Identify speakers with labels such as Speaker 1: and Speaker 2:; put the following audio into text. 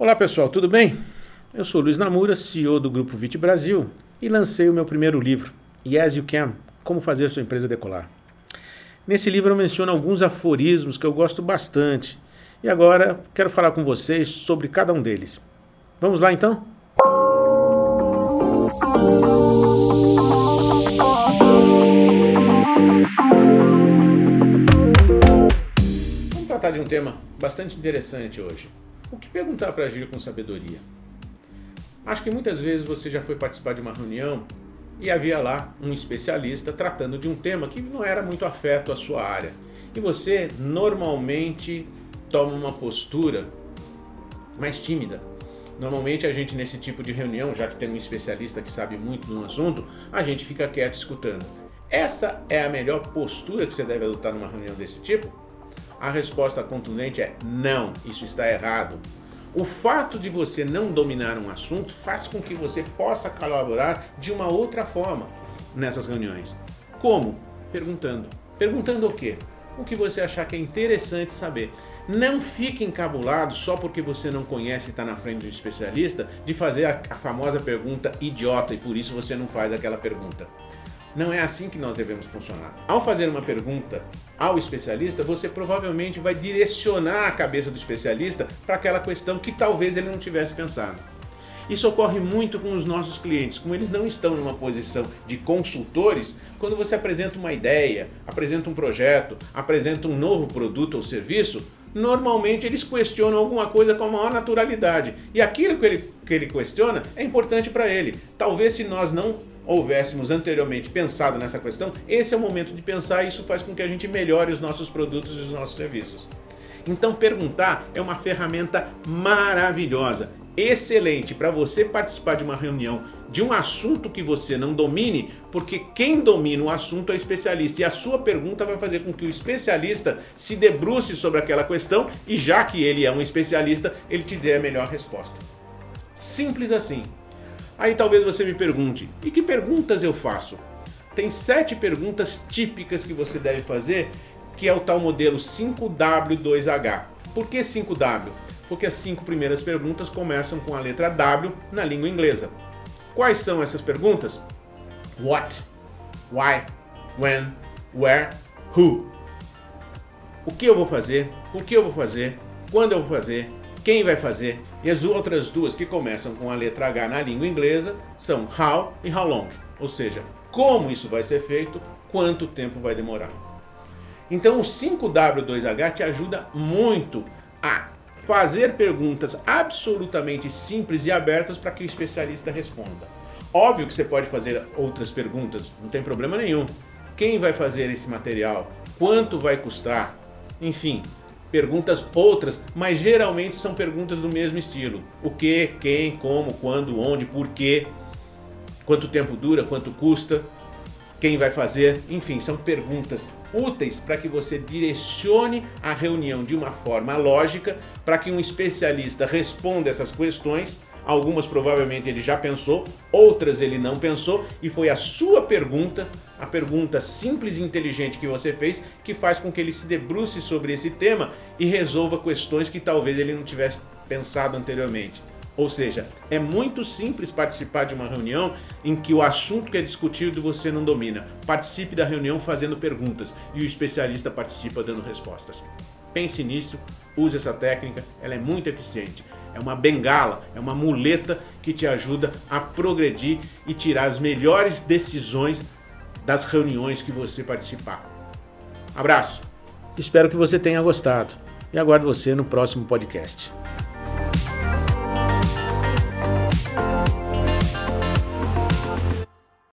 Speaker 1: Olá pessoal, tudo bem? Eu sou Luiz Namura, CEO do Grupo Vit Brasil e lancei o meu primeiro livro, Yes You Can, Como Fazer Sua Empresa Decolar. Nesse livro eu menciono alguns aforismos que eu gosto bastante e agora quero falar com vocês sobre cada um deles. Vamos lá então? Vamos tratar de um tema bastante interessante hoje. O que perguntar para agir com sabedoria? Acho que muitas vezes você já foi participar de uma reunião e havia lá um especialista tratando de um tema que não era muito afeto à sua área. E você normalmente toma uma postura mais tímida. Normalmente a gente nesse tipo de reunião, já que tem um especialista que sabe muito um assunto, a gente fica quieto escutando. Essa é a melhor postura que você deve adotar numa reunião desse tipo? A resposta contundente é não, isso está errado. O fato de você não dominar um assunto faz com que você possa colaborar de uma outra forma nessas reuniões. Como? Perguntando. Perguntando o quê? O que você achar que é interessante saber. Não fique encabulado só porque você não conhece e está na frente de um especialista de fazer a, a famosa pergunta idiota e por isso você não faz aquela pergunta. Não é assim que nós devemos funcionar. Ao fazer uma pergunta ao especialista, você provavelmente vai direcionar a cabeça do especialista para aquela questão que talvez ele não tivesse pensado. Isso ocorre muito com os nossos clientes, como eles não estão numa posição de consultores, quando você apresenta uma ideia, apresenta um projeto, apresenta um novo produto ou serviço, normalmente eles questionam alguma coisa com a maior naturalidade. E aquilo que ele, que ele questiona é importante para ele. Talvez se nós não houvéssemos anteriormente pensado nessa questão, esse é o momento de pensar e isso faz com que a gente melhore os nossos produtos e os nossos serviços. Então, perguntar é uma ferramenta maravilhosa, excelente para você participar de uma reunião de um assunto que você não domine, porque quem domina o assunto é especialista e a sua pergunta vai fazer com que o especialista se debruce sobre aquela questão e, já que ele é um especialista, ele te dê a melhor resposta. Simples assim. Aí talvez você me pergunte: e que perguntas eu faço? Tem sete perguntas típicas que você deve fazer, que é o tal modelo 5W2H. Por que 5W? Porque as cinco primeiras perguntas começam com a letra W na língua inglesa. Quais são essas perguntas? What, why, when, where, who. O que eu vou fazer? Por que eu vou fazer? Quando eu vou fazer? Quem vai fazer. E as outras duas que começam com a letra H na língua inglesa são how e how long, ou seja, como isso vai ser feito, quanto tempo vai demorar. Então o 5W2H te ajuda muito a fazer perguntas absolutamente simples e abertas para que o especialista responda. Óbvio que você pode fazer outras perguntas, não tem problema nenhum. Quem vai fazer esse material? Quanto vai custar? Enfim, perguntas outras, mas geralmente são perguntas do mesmo estilo: o que, quem, como, quando, onde, por quê, quanto tempo dura, quanto custa, quem vai fazer, enfim, são perguntas úteis para que você direcione a reunião de uma forma lógica para que um especialista responda essas questões Algumas provavelmente ele já pensou, outras ele não pensou, e foi a sua pergunta, a pergunta simples e inteligente que você fez, que faz com que ele se debruce sobre esse tema e resolva questões que talvez ele não tivesse pensado anteriormente. Ou seja, é muito simples participar de uma reunião em que o assunto que é discutido você não domina. Participe da reunião fazendo perguntas e o especialista participa dando respostas. Pense nisso, use essa técnica, ela é muito eficiente. É uma bengala, é uma muleta que te ajuda a progredir e tirar as melhores decisões das reuniões que você participar. Abraço. Espero que você tenha gostado e aguardo você no próximo podcast.